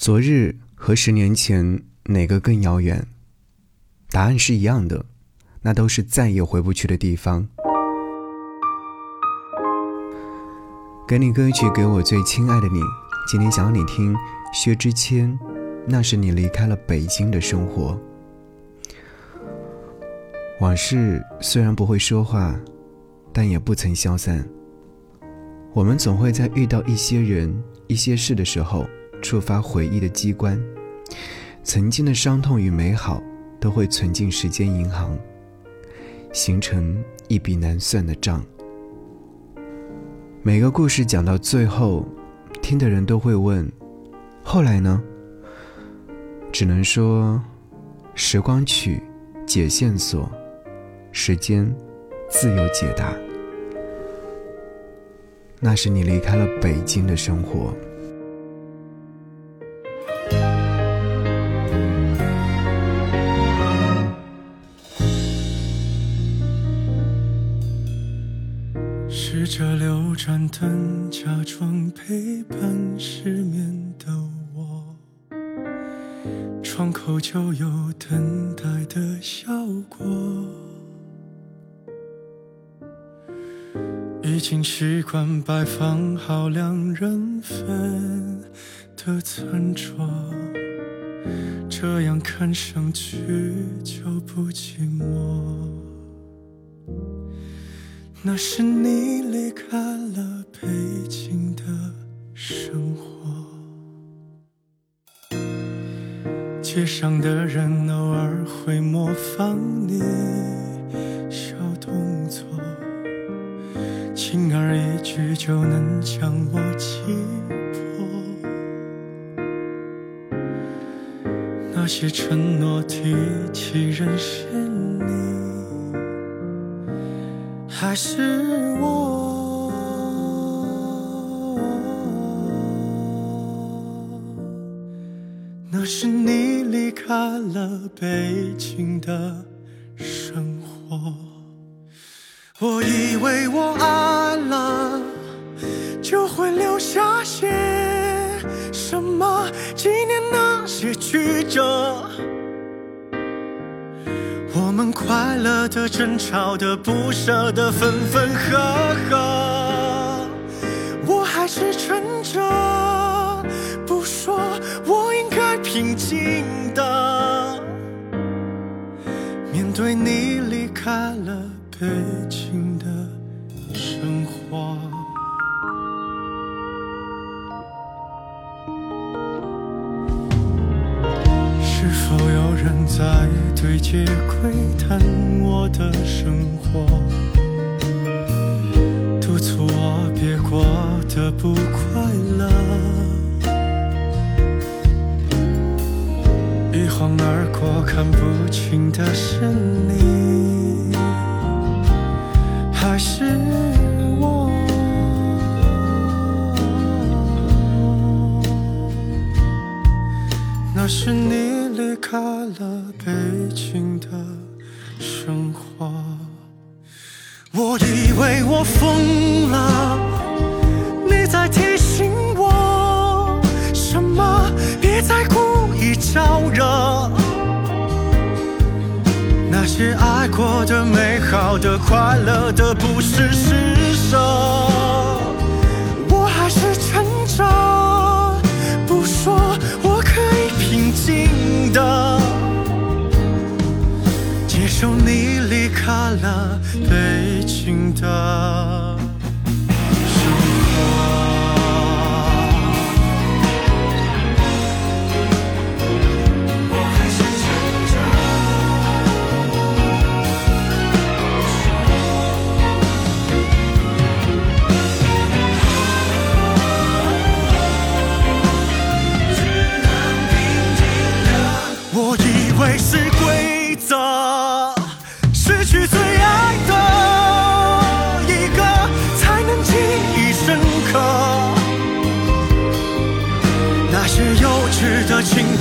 昨日和十年前哪个更遥远？答案是一样的，那都是再也回不去的地方。给你歌曲，给我最亲爱的你。今天想要你听薛之谦，那是你离开了北京的生活。往事虽然不会说话，但也不曾消散。我们总会在遇到一些人、一些事的时候。触发回忆的机关，曾经的伤痛与美好都会存进时间银行，形成一笔难算的账。每个故事讲到最后，听的人都会问：后来呢？只能说，时光曲解线索，时间自有解答。那是你离开了北京的生活。着留盏灯，假装陪伴失眠的我。窗口就有等待的效果。已经习惯摆放好两人份的餐桌，这样看上去就不寂寞。那是你离开了北京的生活，街上的人偶尔会模仿你小动作，轻而易举就能将我击破。那些承诺提起人是还是我，那是你离开了北京的生活。我以为我爱了，就会留下些什么纪念那些曲折。我们快乐的、争吵的、不舍的、分分合合，我还是撑着不说，我应该平静的面对你离开了北京的生活。是否有人在对街窥探我的生活，督促我别过得不快乐？一晃而过，看不清的是你，还是我。那？是你离开了北京的生活，我以为我疯了，你在提醒我什么？别再故意招惹，那些爱过的、美好的、快乐的，不是施舍，那悲情的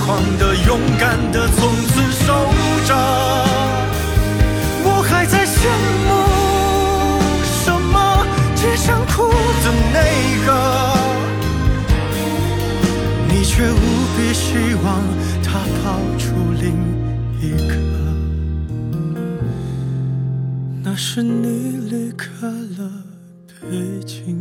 狂的、勇敢的，从此守着。我还在羡慕什么？只想哭的那个，你却无比希望他抱出另一个。那是你离开了北京